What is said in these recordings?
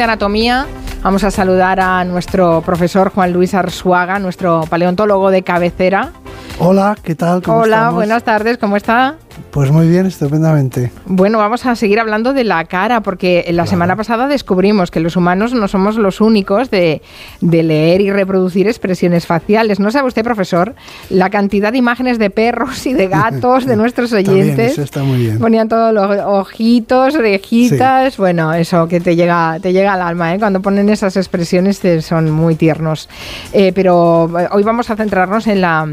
de anatomía vamos a saludar a nuestro profesor Juan Luis Arzuaga, nuestro paleontólogo de cabecera. Hola, ¿qué tal? ¿Cómo Hola, buenas tardes, ¿cómo está? Pues muy bien, estupendamente. Bueno, vamos a seguir hablando de la cara, porque la semana pasada descubrimos que los humanos no somos los únicos de, leer y reproducir expresiones faciales. ¿No sabe usted, profesor, la cantidad de imágenes de perros y de gatos de nuestros oyentes? eso está muy bien. Ponían todos los ojitos, orejitas, bueno, eso que te llega, te llega al alma, ¿eh? Cuando ponen esas expresiones son muy tiernos. Eh, pero eh, hoy vamos a centrarnos en la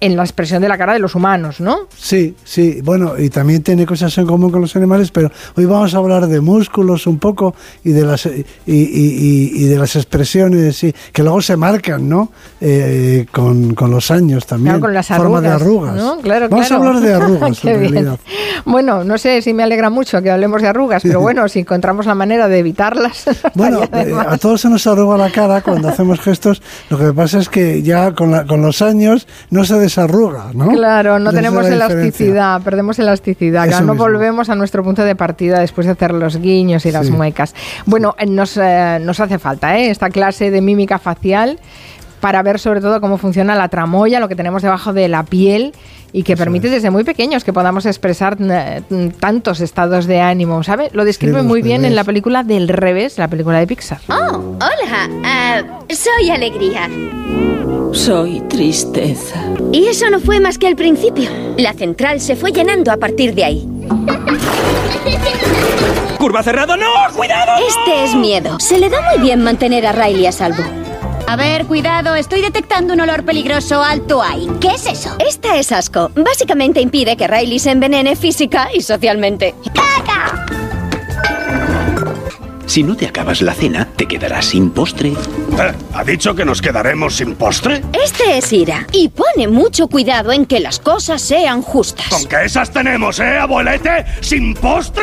en la expresión de la cara de los humanos, ¿no? Sí, sí, bueno, y también tiene cosas en común con los animales, pero hoy vamos a hablar de músculos un poco y de las y, y, de las expresiones y, que luego se marcan, ¿no? Eh, con, con, los años también. Claro, con las arrugas, forma de arrugas. ¿no? Claro, vamos a hablar de arrugas en realidad. Bueno, no sé si me alegra mucho que hablemos de arrugas, pero bueno, si encontramos la manera de evitarlas. bueno, eh, a todos se nos arruga la cara cuando hacemos gestos. Lo que pasa es que ya con, la, con los años no se arruga, ¿no? Claro, no tenemos elasticidad, perdemos elasticidad, claro, no volvemos a nuestro punto de partida después de hacer los guiños y las muecas. Bueno, eh, nos, eh, nos hace falta ¿eh? esta clase de mímica facial para ver sobre todo cómo funciona la tramoya, lo que tenemos debajo de la piel y que permite desde muy pequeños que podamos expresar tantos estados de ánimo, ¿sabe? Lo describe muy bien en la película Del Revés, la película de Pixar. Oh, hola, ah, soy Alegría. Soy tristeza. Y eso no fue más que el principio. La central se fue llenando a partir de ahí. ¡Curva cerrada! ¡No! ¡Cuidado! Este es miedo. Se le da muy bien mantener a Riley a salvo. A ver, cuidado, estoy detectando un olor peligroso alto ahí. ¿Qué es eso? Esta es asco. Básicamente impide que Riley se envenene física y socialmente. ¡Caca! Si no te acabas la cena, te quedarás sin postre. Eh, ¿Ha dicho que nos quedaremos sin postre? Este es Ira y pone mucho cuidado en que las cosas sean justas. ¿Con qué esas tenemos, eh, abuelete? ¿Sin postre?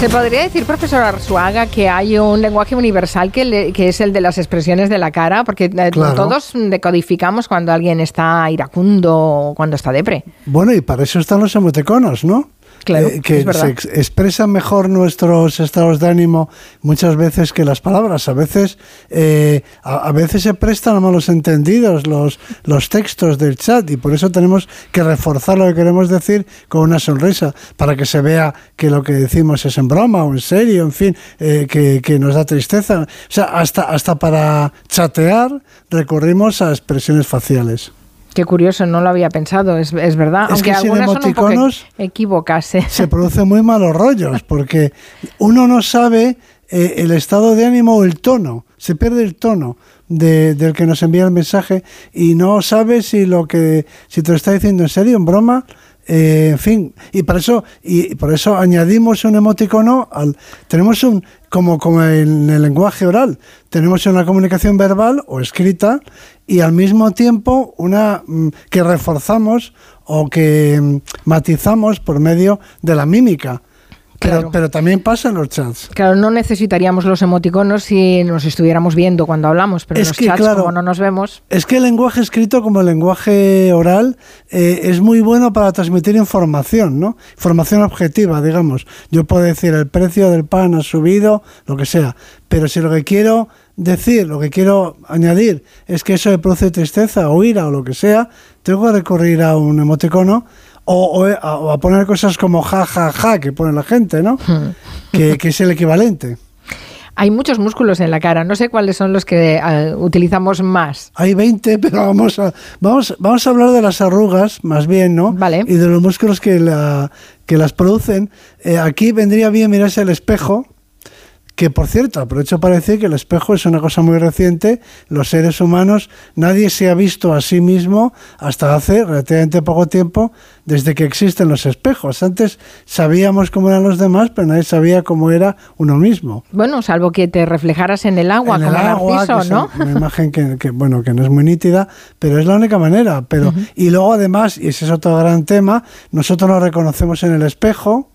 Se podría decir, profesor Arzuaga, que hay un lenguaje universal que, es el de las expresiones de la cara, porque eh, todos decodificamos cuando alguien está iracundo o cuando está depre. Bueno, y para eso están los emoticonos, ¿no? Eh, que se expresan mejor nuestros estados de ánimo muchas veces que las palabras. A veces, eh, a, veces se prestan a malos entendidos los, los textos del chat y por eso tenemos que reforzar lo que queremos decir con una sonrisa para que se vea que lo que decimos es en broma o en serio, en fin, eh, que, que, nos da tristeza. O sea, hasta, hasta para chatear recurrimos a expresiones faciales. Qué curioso, no lo había pensado, es, es verdad. Es Aunque que algunas son un poco equivocase. Se producen muy malos rollos, porque uno no sabe eh, el estado de ánimo o el tono, se pierde el tono del que nos envía el mensaje y no sabe si lo que si te lo está diciendo en serio, en broma, eh, en fin, y por eso y por eso añadimos un emoticono al tenemos un como como en el lenguaje oral, tenemos una comunicación verbal o escrita y al mismo tiempo una mm, que reforzamos o que mm, matizamos por medio de la mímica. Pero, pero, también pasa en los chats. Claro, no necesitaríamos los emoticonos si nos estuviéramos viendo cuando hablamos, pero en los chats, como no nos vemos. Es que el lenguaje escrito, como el lenguaje oral, eh, es muy bueno para transmitir información, ¿no? Información objetiva, digamos. Yo puedo decir el precio del pan ha subido, lo que sea, pero si lo que quiero decir, lo que quiero añadir es que eso me produce tristeza o ira o lo que sea, tengo que recurrir a un emoticono o, a, poner cosas como ja, ja, ja, que pone la gente, ¿no? Hmm. que, es el equivalente. Hay muchos músculos en la cara, no sé cuáles son los que eh, utilizamos más. Hay 20, pero vamos a, vamos, vamos a hablar de las arrugas, más bien, ¿no? Vale. Y de los músculos que, la, que las producen. Eh, aquí vendría bien mirarse el espejo, que por cierto, aprovecho para decir que el espejo es una cosa muy reciente, los seres humanos, nadie se ha visto a sí mismo hasta hace relativamente poco tiempo desde que existen los espejos. Antes sabíamos cómo eran los demás, pero nadie sabía cómo era uno mismo. Bueno, salvo que te reflejaras en el agua, en como el agua, ¿no? una imagen que, bueno, que no es muy nítida, pero es la única manera. Pero, Y luego además, y ese es otro gran tema, nosotros nos reconocemos en el espejo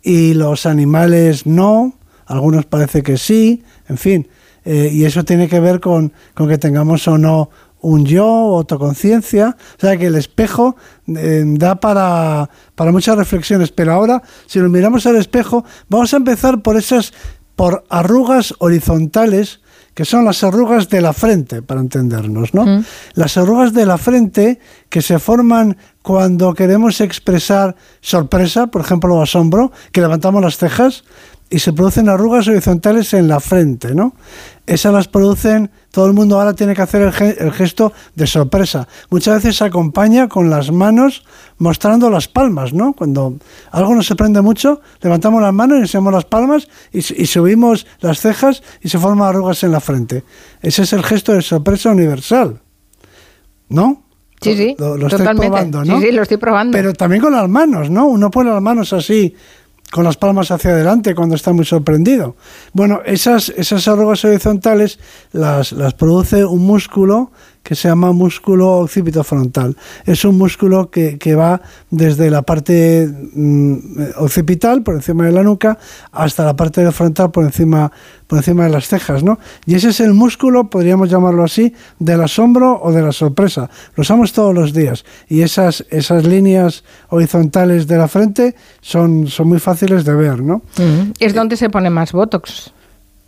y los animales no algunos parece que sí, en fin, eh, y eso tiene que ver con, con, que tengamos o no un yo, autoconciencia. O sea que el espejo eh, da para, para muchas reflexiones. Pero ahora, si nos miramos al espejo, vamos a empezar por esas, por arrugas horizontales que son las arrugas de la frente, para entendernos, ¿no? Mm. Las arrugas de la frente que se forman cuando queremos expresar sorpresa, por ejemplo, o asombro, que levantamos las cejas y se producen arrugas horizontales en la frente, ¿no? Esas las producen, todo el mundo ahora tiene que hacer el, gesto de sorpresa. Muchas veces se acompaña con las manos mostrando las palmas, ¿no? Cuando algo nos sorprende mucho, levantamos las manos y enseñamos las palmas y, subimos las cejas y se forman arrugas en la frente. Ese es el gesto de sorpresa universal, ¿no? Sí, sí, lo, estoy probando, ¿no? Sí, sí, lo estoy probando. Pero también con las manos, ¿no? Uno pone las manos así con las palmas hacia adelante cuando está muy sorprendido. Bueno, esas, esas arrugas horizontales las, las produce un músculo que se llama músculo occipito frontal. Es un músculo que, va desde la parte mm, occipital, por encima de la nuca, hasta la parte frontal, por encima, por encima de las cejas. ¿no? Y ese es el músculo, podríamos llamarlo así, del asombro o de la sorpresa. Lo usamos todos los días. Y esas, esas líneas horizontales de la frente son, son muy fáciles de ver. ¿no? Es donde se pone más Botox.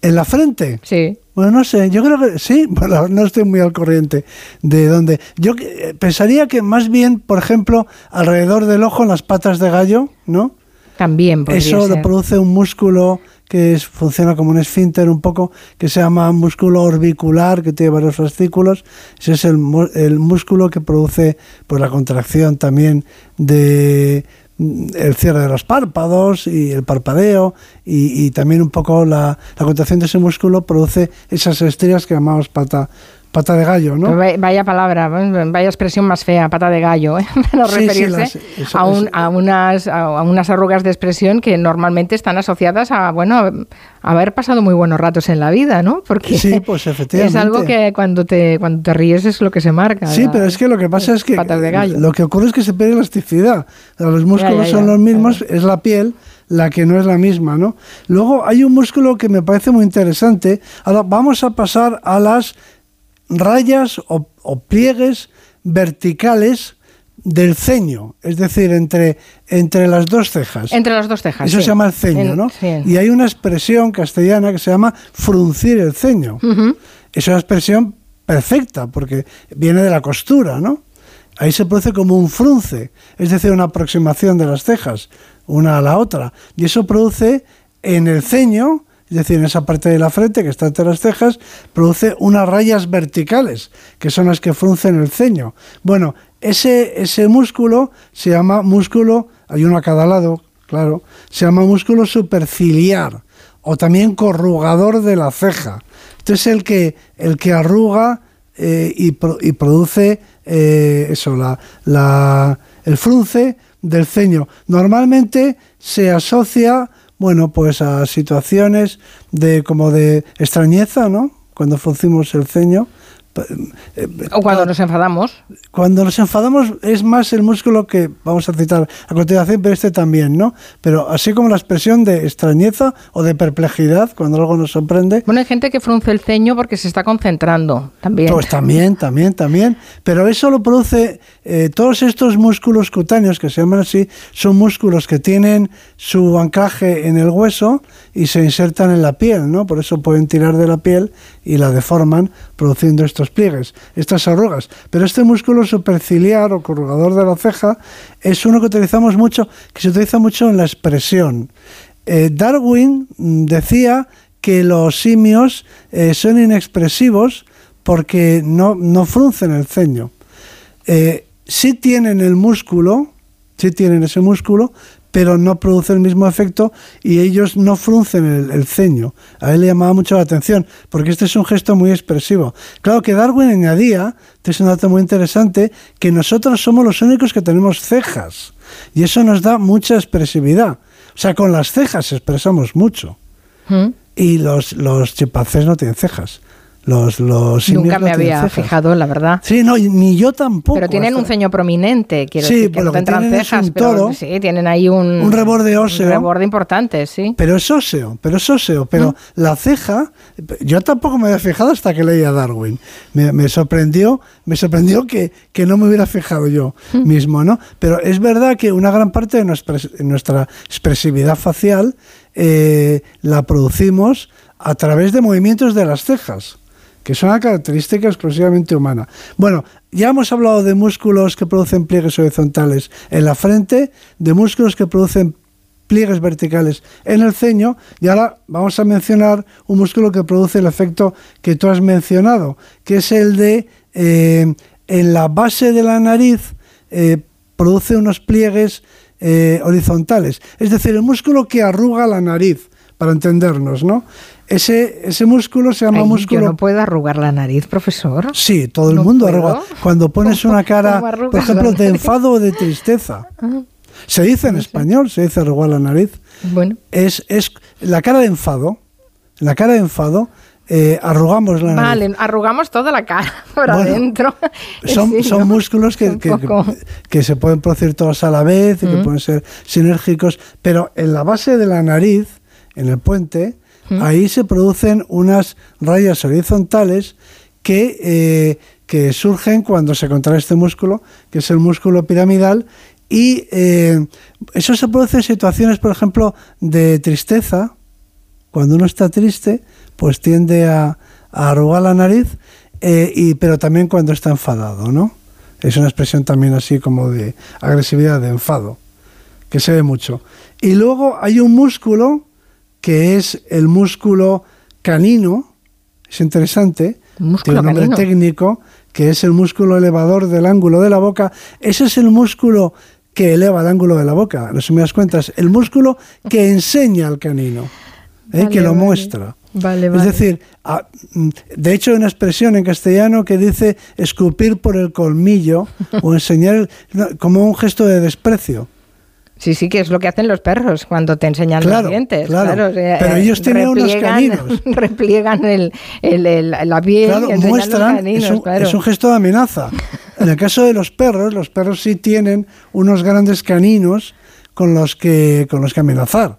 ¿En la frente? Sí. Bueno, no sé, yo creo que sí, bueno, no estoy muy al corriente de dónde. Yo eh, pensaría que más bien, por ejemplo, alrededor del ojo, en las patas de gallo, ¿no? También podría Eso lo produce un músculo que funciona como un esfínter un poco, que se llama músculo orbicular, que tiene varios fascículos. Ese es el, el músculo que produce pues, la contracción también de el cierre de los párpados y el parpadeo y, también un poco la, la, contracción de ese músculo produce esas estrías que llamamos pata, pata de gallo, ¿no? Vaya palabra, vaya expresión más fea, pata de gallo, ¿eh? para referirse a, a, unas, a, unas arrugas de expresión que normalmente están asociadas a, bueno, haber pasado muy buenos ratos en la vida, ¿no? Porque sí, pues efectivamente. es algo que cuando te, cuando te ríes es lo que se marca. Sí, pero es que lo que pasa es que de gallo. lo que ocurre es que se pierde elasticidad. Los músculos son los mismos, es la piel la que no es la misma, ¿no? Luego hay un músculo que me parece muy interesante. Ahora vamos a pasar a las rayas o, pliegues verticales del ceño, es decir, entre, entre las dos cejas. Entre las dos cejas. Eso se llama el ceño, ¿no? Y hay una expresión castellana que se llama fruncir el ceño. Es una expresión perfecta porque viene de la costura, ¿no? Ahí se produce como un frunce, es decir, una aproximación de las cejas una a la otra. Y eso produce en el ceño es decir, en esa parte de la frente que está entre las cejas, produce unas rayas verticales, que son las que fruncen el ceño. Bueno, ese, ese músculo se llama músculo, hay uno a cada lado, claro, se llama músculo superciliar o también corrugador de la ceja. Este es el que, el que arruga eh, y, produce eh, eso, la, la, el frunce del ceño. Normalmente se asocia bueno, pues a situaciones de como de extrañeza, ¿no? Cuando fruncimos el ceño, o cuando nos enfadamos. Cuando nos enfadamos es más el músculo que vamos a citar a continuación, pero este también, ¿no? Pero así como la expresión de extrañeza o de perplejidad cuando algo nos sorprende. Bueno, hay gente que frunce el ceño porque se está concentrando también. Pues también, también, también. Pero eso lo produce eh, todos estos músculos cutáneos que se llaman así, son músculos que tienen su anclaje en el hueso y se insertan en la piel, ¿no? Por eso pueden tirar de la piel y la deforman produciendo estos pliegues, estas arrugas. Pero este músculo superciliar o corrugador de la ceja es uno que utilizamos mucho, que se utiliza mucho en la expresión. Eh, Darwin decía que los simios eh, son inexpresivos porque no, no fruncen el ceño. Eh, sí tienen el músculo, sí tienen ese músculo, pero no produce el mismo efecto y ellos no fruncen el, ceño. A él le llamaba mucho la atención, porque este es un gesto muy expresivo. Claro que Darwin añadía, este es un dato muy interesante, que nosotros somos los únicos que tenemos cejas, y eso nos da mucha expresividad. O sea, con las cejas expresamos mucho. ¿Mm? Y los, los chimpancés no tienen cejas. Los, los Nunca me había fijado, la verdad. Sí, no, ni yo tampoco. Pero tienen un ceño prominente, quiero sí, decir, que lo que es cejas, un pero toro, sí, tienen ahí un, un reborde óseo. un reborde importante, sí. Pero es óseo, pero es óseo. Pero Mm. la ceja, yo tampoco me había fijado hasta que leía Darwin. Me, me sorprendió, me sorprendió que, que no me hubiera fijado yo Mm. mismo, ¿no? Pero es verdad que una gran parte de nuestra, nuestra expresividad facial eh, la producimos a través de movimientos de las cejas que es una característica exclusivamente humana. Bueno, ya hemos hablado de músculos que producen pliegues horizontales en la frente, de músculos que producen pliegues verticales en el ceño y ahora vamos a mencionar un músculo que produce el efecto que tú has mencionado, que es el de eh, en la base de la nariz eh, produce unos pliegues eh, horizontales, es decir, el músculo que arruga la nariz, para entendernos, ¿no? Ese, ese músculo se llama Ay, músculo... Yo no puedo arrugar la nariz, profesor. Sí, todo el ¿No mundo puedo? arruga. Cuando pones una cara, ¿Cómo arrugas por ejemplo, de enfado o de tristeza. Se dice en español, se dice arrugar la nariz. Bueno, Es, es la cara de enfado. La cara de enfado, eh, arrugamos la nariz. vale, arrugamos toda la cara por Bueno, adentro. Son, Sí, son ¿no? músculos que- que se pueden producir todos a la vez y que pueden ser sinérgicos, pero en la base de la nariz, en el puente, ahí se producen unas rayas horizontales que, eh, que surgen cuando se contrae este músculo, que es el músculo piramidal, y eh, eso se produce en situaciones, por ejemplo, de tristeza, cuando uno está triste, pues tiende a, a arrugar la nariz, eh, y, pero también cuando está enfadado, ¿no? Es una expresión también así como de agresividad, de enfado, que se ve mucho. Y luego hay un músculo que es el músculo canino, es interesante, tiene un nombre canino. técnico, que es el músculo elevador del ángulo de la boca. Ese es el músculo que eleva el ángulo de la boca, en resumidas cuentas, el músculo que enseña al canino, ¿eh? Vale, que lo vale. muestra. Vale, Es decir, mm, de hecho hay una expresión en castellano que dice escupir por el colmillo o enseñar como un gesto de desprecio. Sí, sí, que es lo que hacen los perros cuando te enseñan Claro, los dientes. claro. o sea, Pero eh, ellos tienen unos caninos. Repliegan el, el- el- la piel Claro, y los muestran, caninos, es un, claro. es un gesto de amenaza. En el caso de los perros, los perros sí tienen unos grandes caninos con los que, con los que amenazar.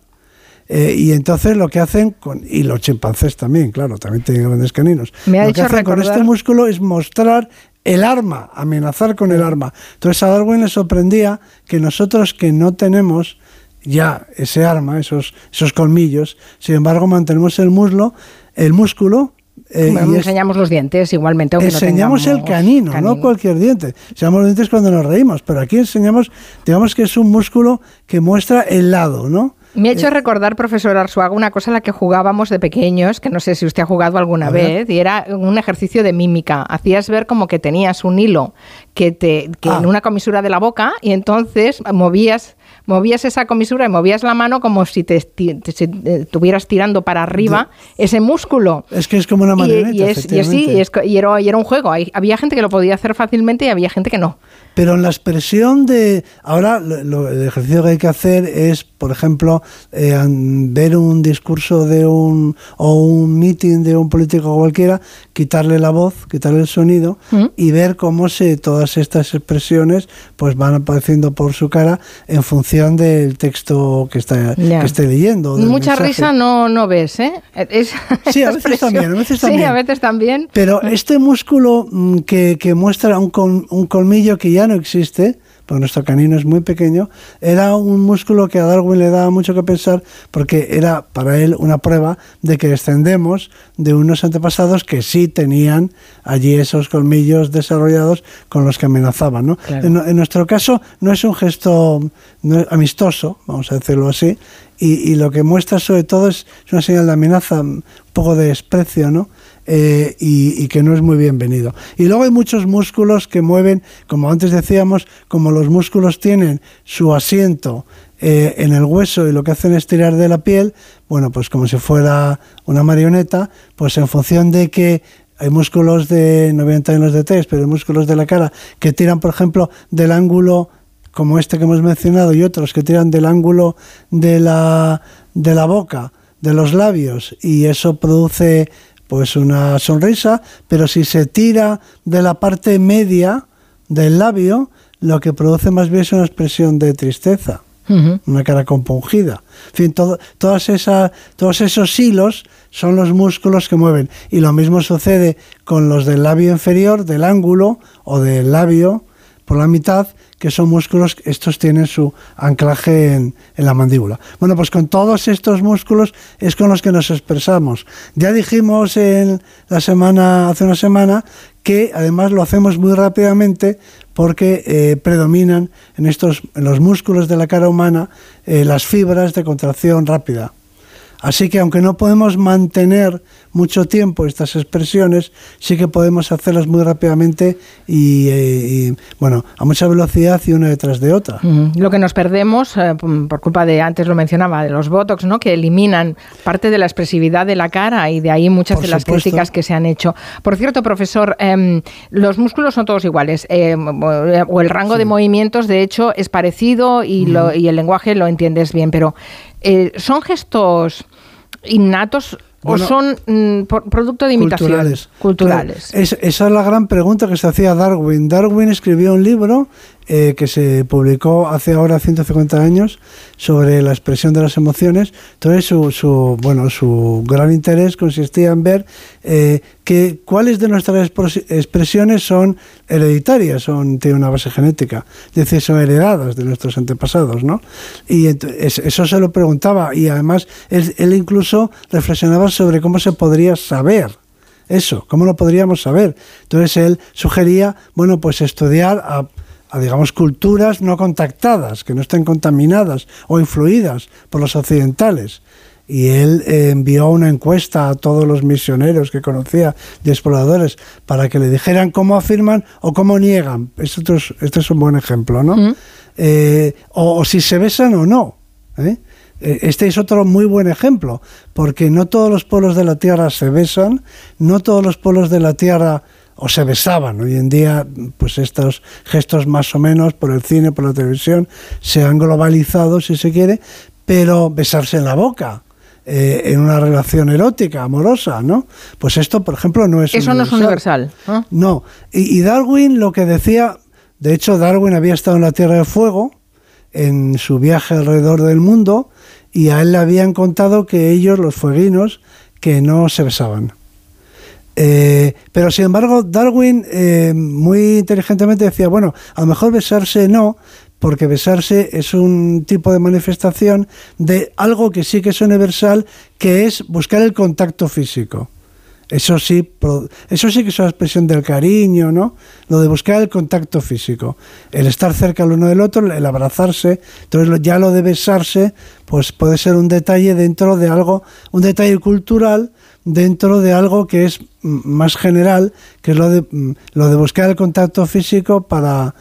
Eh, y entonces lo que hacen, con, y los chimpancés también, claro, también tienen grandes caninos. Me ha lo que hacen con este músculo es mostrar el arma, amenazar con el arma. Entonces a Darwin le sorprendía que nosotros que no tenemos ya ese arma, esos, esos colmillos, sin embargo mantenemos el muslo, el músculo. eh, Bueno, y es- enseñamos los dientes igualmente. aunque no enseñamos el tengamos canino, no cualquier diente. Enseñamos los dientes cuando nos reímos, pero aquí enseñamos, digamos que es un músculo que muestra el lado, ¿no? Me ha hecho recordar, profesor Arzuaga, una cosa a la que jugábamos de pequeños, que no sé si usted ha jugado alguna vez, y era un ejercicio de mímica. Hacías ver como que tenías un hilo que te que Ah. en una comisura de la boca y entonces movías movías esa comisura y movías la mano como si te, eh, estuvieras tirando para arriba ese músculo. Es que es como una Y, marioneta, y es, y es- sí, y es co- y era, y era un juego. Hay- había gente que lo podía hacer fácilmente y había gente que no. Pero en la expresión de... Ahora lo- el ejercicio que hay que hacer es, por ejemplo, eh, ver un discurso de un... o un meeting de un político cualquiera, quitarle la voz, quitarle el sonido ¿Mm? y ver cómo se todas estas expresiones pues van apareciendo por su cara en función del texto que está Ya. que esté leyendo. Mucha mensaje. risa no, no ves, ¿eh? Es- Sí, a veces también, a veces Sí, también. a veces también. Pero este músculo mm, que, que muestra un, un colmillo que ya no existe, porque nuestro canino es muy pequeño, era un músculo que a Darwin le daba mucho que pensar porque era para él una prueba de que descendemos de unos antepasados que sí tenían allí esos colmillos desarrollados con los que amenazaban. ¿no? Claro. En, en nuestro caso no es un gesto no es amistoso, vamos a decirlo así, y, y lo que muestra sobre todo es, es una señal de amenaza, un poco de desprecio, ¿no? Eh, y, que no es muy bienvenido. Y luego hay muchos músculos que mueven, como antes decíamos, como los músculos tienen su asiento eh, en el hueso y lo que hacen es tirar de la piel, bueno, pues como si fuera una marioneta, pues en función de que hay músculos de, no voy a entrar en los pero hay músculos de la cara que tiran, por ejemplo, del ángulo como este que hemos mencionado y otros que tiran del ángulo de la, de la boca, de los labios, y eso produce pues una sonrisa, pero si se tira de la parte media del labio, lo que produce más bien es una expresión de tristeza, una cara compungida. En fin, todas esas, todos esos hilos son los músculos que mueven. Y lo mismo sucede con los del labio inferior, del ángulo o del labio por la mitad, que son músculos, estos tienen su anclaje en, la mandíbula. Bueno, pues con todos estos músculos es con los que nos expresamos. Ya dijimos en la semana, hace una semana, que además lo hacemos muy rápidamente porque eh, predominan en estos en los músculos de la cara humana eh, las fibras de contracción rápida. Así que aunque no podemos mantener mucho tiempo estas expresiones, sí que podemos hacerlas muy rápidamente y, bueno, a mucha velocidad y una detrás de otra. Lo que nos perdemos eh, por culpa de, antes lo mencionaba, de los botox, ¿no? que eliminan parte de la expresividad de la cara y de ahí muchas de las críticas que se han hecho. Por cierto, profesor, em, los músculos son todos iguales em, o el rango de movimientos, de hecho, es parecido y, lo, y el lenguaje lo entiendes bien, pero eh, ¿son gestos innatos o son mm, producto de imitación? Culturales. culturales. esa es la gran pregunta que se hacía Darwin. Darwin escribió un libro eh, que se publicó hace ahora 150 años sobre la expresión de las emociones. Entonces, su, su bueno, su gran interés consistía en ver eh, que cuáles de nuestras expresiones son hereditarias, son, tienen una base genética, es decir, son heredadas de nuestros antepasados, ¿no? Y eso se lo preguntaba y además él, él incluso reflexionaba sobre cómo se podría saber eso, cómo lo podríamos saber. Entonces él sugería, bueno, pues estudiar a a digamos culturas no contactadas, que no estén contaminadas o influidas por los occidentales. Y él eh, envió una encuesta a todos los misioneros que conocía de exploradores para que le dijeran cómo afirman o cómo niegan. Esto es, este es un buen ejemplo, ¿no? Eh, o, si se besan o no. ¿eh? Este es otro muy buen ejemplo, porque no todos los pueblos de la Tierra se besan, no todos los pueblos de la Tierra o se besaban. Hoy en día, pues estos gestos más o menos por el cine, por la televisión, se han globalizado, si se quiere, pero besarse en la boca. Eh, en una relación erótica, amorosa, ¿no? Pues esto, por ejemplo, no es Eso no es universal. No. Y, y, Darwin lo que decía, de hecho, Darwin había estado en la Tierra del Fuego en su viaje alrededor del mundo y a él le habían contado que ellos, los fueguinos, que no se besaban. Eh, pero sin embargo, Darwin eh, muy inteligentemente decía, bueno, a lo mejor besarse no, porque besarse es un tipo de manifestación de algo que sí que es universal, que es buscar el contacto físico. Eso sí, eso sí que es una expresión del cariño, ¿no? Lo de buscar el contacto físico, el estar cerca el uno del otro, el abrazarse. Entonces ya lo de besarse, pues puede ser un detalle dentro de algo, un detalle cultural dentro de algo que es más general, que es lo de, lo de buscar el contacto físico para,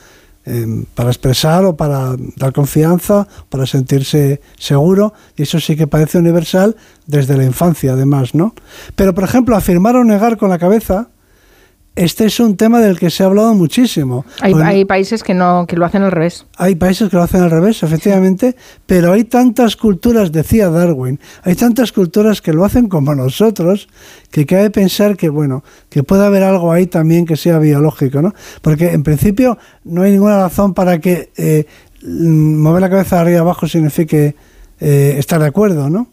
em, para expresar o para dar confianza, para sentirse seguro, y eso sí que parece universal desde la infancia, además, ¿no? Pero, por ejemplo, afirmar o negar con la cabeza, este es un tema del que se ha hablado muchísimo. Hay, países que no que lo hacen al revés. Hay países que lo hacen al revés, efectivamente, pero hay tantas culturas, decía Darwin, hay tantas culturas que lo hacen como nosotros, que cabe pensar que bueno, que puede haber algo ahí también que sea biológico, ¿no? Porque en principio no hay ninguna razón para que eh, mover la cabeza de arriba abajo signifique eh, estar de acuerdo, ¿no?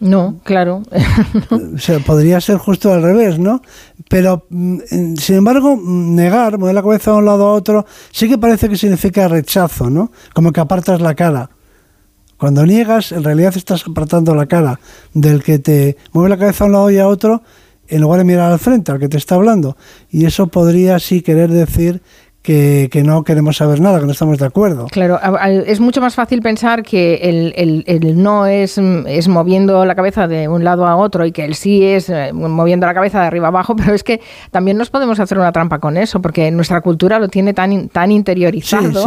No, claro. o sea, podría ser justo al revés, ¿no? Pero, mm, sin embargo, mm, negar, mover la cabeza de un lado a otro, sí que parece que significa rechazo, ¿no? Como que apartas la cara. Cuando niegas, en realidad estás apartando la cara del que te mueve la cabeza a un lado y a otro, en lugar de mirar al frente, al que te está hablando. Y eso podría sí querer decir que, no queremos saber nada, que no estamos de acuerdo. Claro, es mucho más fácil pensar que el, el, no es, es, moviendo la cabeza de un lado a otro y que el sí es eh, moviendo la cabeza de arriba abajo, pero es que también nos podemos hacer una trampa con eso, porque nuestra cultura lo tiene tan, tan interiorizado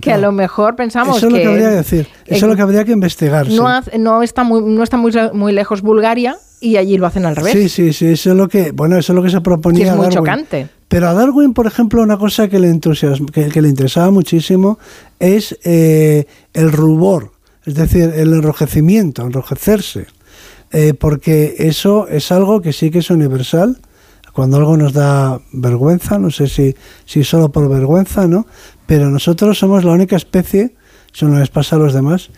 que a lo mejor pensamos eso es lo que habría que decir, eso es lo que habría que investigar. No, no está, muy, no está muy, muy lejos Bulgaria y allí lo hacen al revés. Sí, sí, sí, eso es lo que, bueno, eso es lo que se proponía. es muy chocante. Pero a Darwin, por ejemplo, una cosa que le, entusiasma, que, le interesaba muchísimo es eh, el rubor, es decir, el enrojecimiento, enrojecerse. eh, porque eso es algo que sí que es universal. Cuando algo nos da vergüenza, no sé si, si solo por vergüenza, ¿no? Pero nosotros somos la única especie, eso no les pasa a los demás,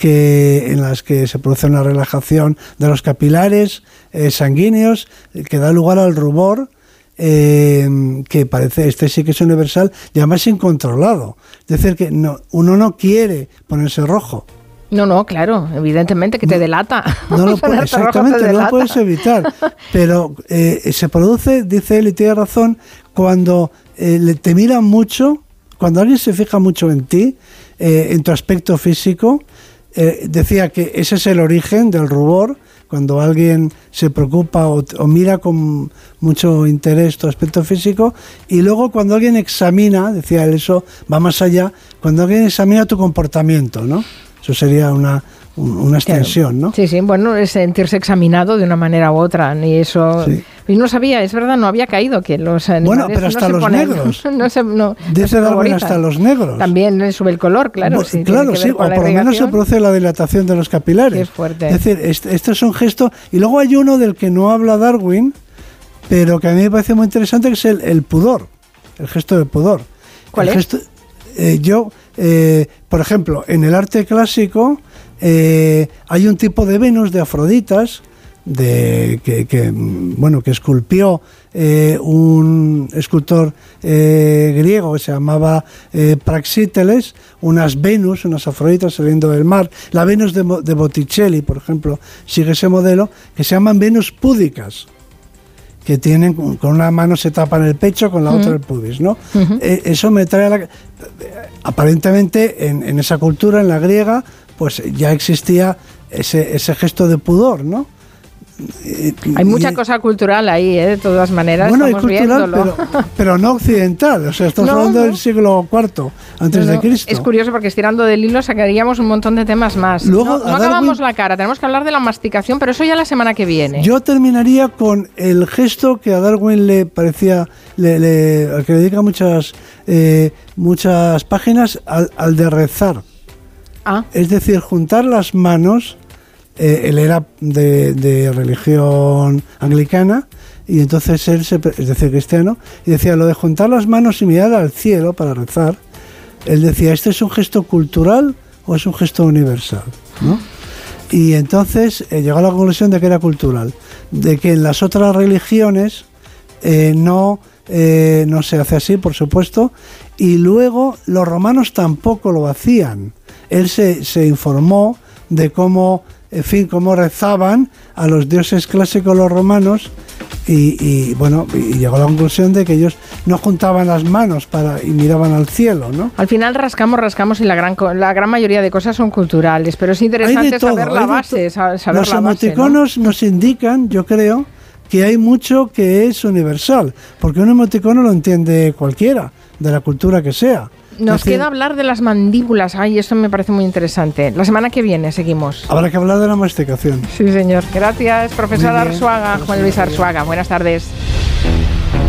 que en las que se produce una relajación de los capilares eh, sanguíneos que da lugar al rubor eh, que parece, este sí que es universal y además incontrolado. Es decir, que no, uno no quiere ponerse rojo. No, no, claro, evidentemente que te delata. No lo exactamente, no lo puedes evitar. Pero eh, se produce, dice él, y tiene razón, cuando eh, te miran mucho, cuando alguien se fija mucho en ti, eh, en tu aspecto físico, decía que ese es el origen del rubor, cuando alguien se preocupa o, o, mira con mucho interés tu aspecto físico y luego cuando alguien examina, decía él, eso va más allá, cuando alguien examina tu comportamiento, ¿no? Eso sería una, una extensión, ¿no? Sí, sí, bueno, es sentirse examinado de una manera u otra, y eso... Y no sabía, es verdad, no había caído que los animales Bueno, pero hasta los negros. no se, no, Dice Darwin hasta los negros. También sube el color, claro. sí, claro, sí, o por lo menos se produce la dilatación de los capilares. Qué fuerte. Es decir, este, este, es un gesto... Y luego hay uno del que no habla Darwin, pero que a mí me parece muy interesante, que es el, el pudor, el gesto de pudor. ¿Cuál el es? Gesto, eh, yo, eh, por ejemplo, en el arte clásico eh, hay un tipo de Venus de Afroditas de que, que bueno que esculpió eh, un escultor eh, griego que se llamaba eh, Praxíteles unas Venus unas Afroditas saliendo del mar la Venus de, de Botticelli por ejemplo sigue ese modelo que se llaman Venus púdicas que tienen con una mano se tapan el pecho, con la uh -huh. otra el pubis, ¿no? Uh -huh. eso me trae a la aparentemente en, en, esa cultura, en la griega, pues ya existía ese, ese gesto de pudor, ¿no? Hay mucha y, cosa cultural ahí, ¿eh? de todas maneras. Bueno, hay cultural, pero, pero, no occidental. O sea, estamos no, hablando no. del siglo IV antes no, de Cristo. Es curioso porque estirando del hilo sacaríamos un montón de temas más. Luego, no, acabamos Darwin, la cara, tenemos que hablar de la masticación, pero eso ya la semana que viene. Yo terminaría con el gesto que a Darwin le parecía, le, le, al que le dedica muchas, eh, muchas páginas, al, al de rezar. Ah. Es decir, juntar las manos eh, él era de, religión anglicana y entonces él, se, es decir, cristiano, y decía lo de juntar las manos y mirar al cielo para rezar. Él decía, ¿este es un gesto cultural o es un gesto universal? Y entonces eh, llegó a la conclusión de que era cultural, de que en las otras religiones eh, no, eh, no se hace así, por supuesto, y luego los romanos tampoco lo hacían. Él se, se informó de cómo en fin, cómo rezaban a los dioses clásicos los romanos y, y, bueno, y llegó a la conclusión de que ellos no juntaban las manos para y miraban al cielo, ¿no? Al final rascamos, rascamos y la gran la gran mayoría de cosas son culturales, pero es interesante todo, saber la base, saber Los la emoticonos base, ¿no? nos indican, yo creo, que hay mucho que es universal, porque un emoticono lo entiende cualquiera, de la cultura que sea. Nos decir, queda hablar de las mandíbulas. Ay, esto me parece muy interesante. La semana que viene seguimos. Habrá que hablar de la masticación. Sí, señor. Gracias, profesor Arzuaga, Juan Luis Arzuaga. Buenas tardes.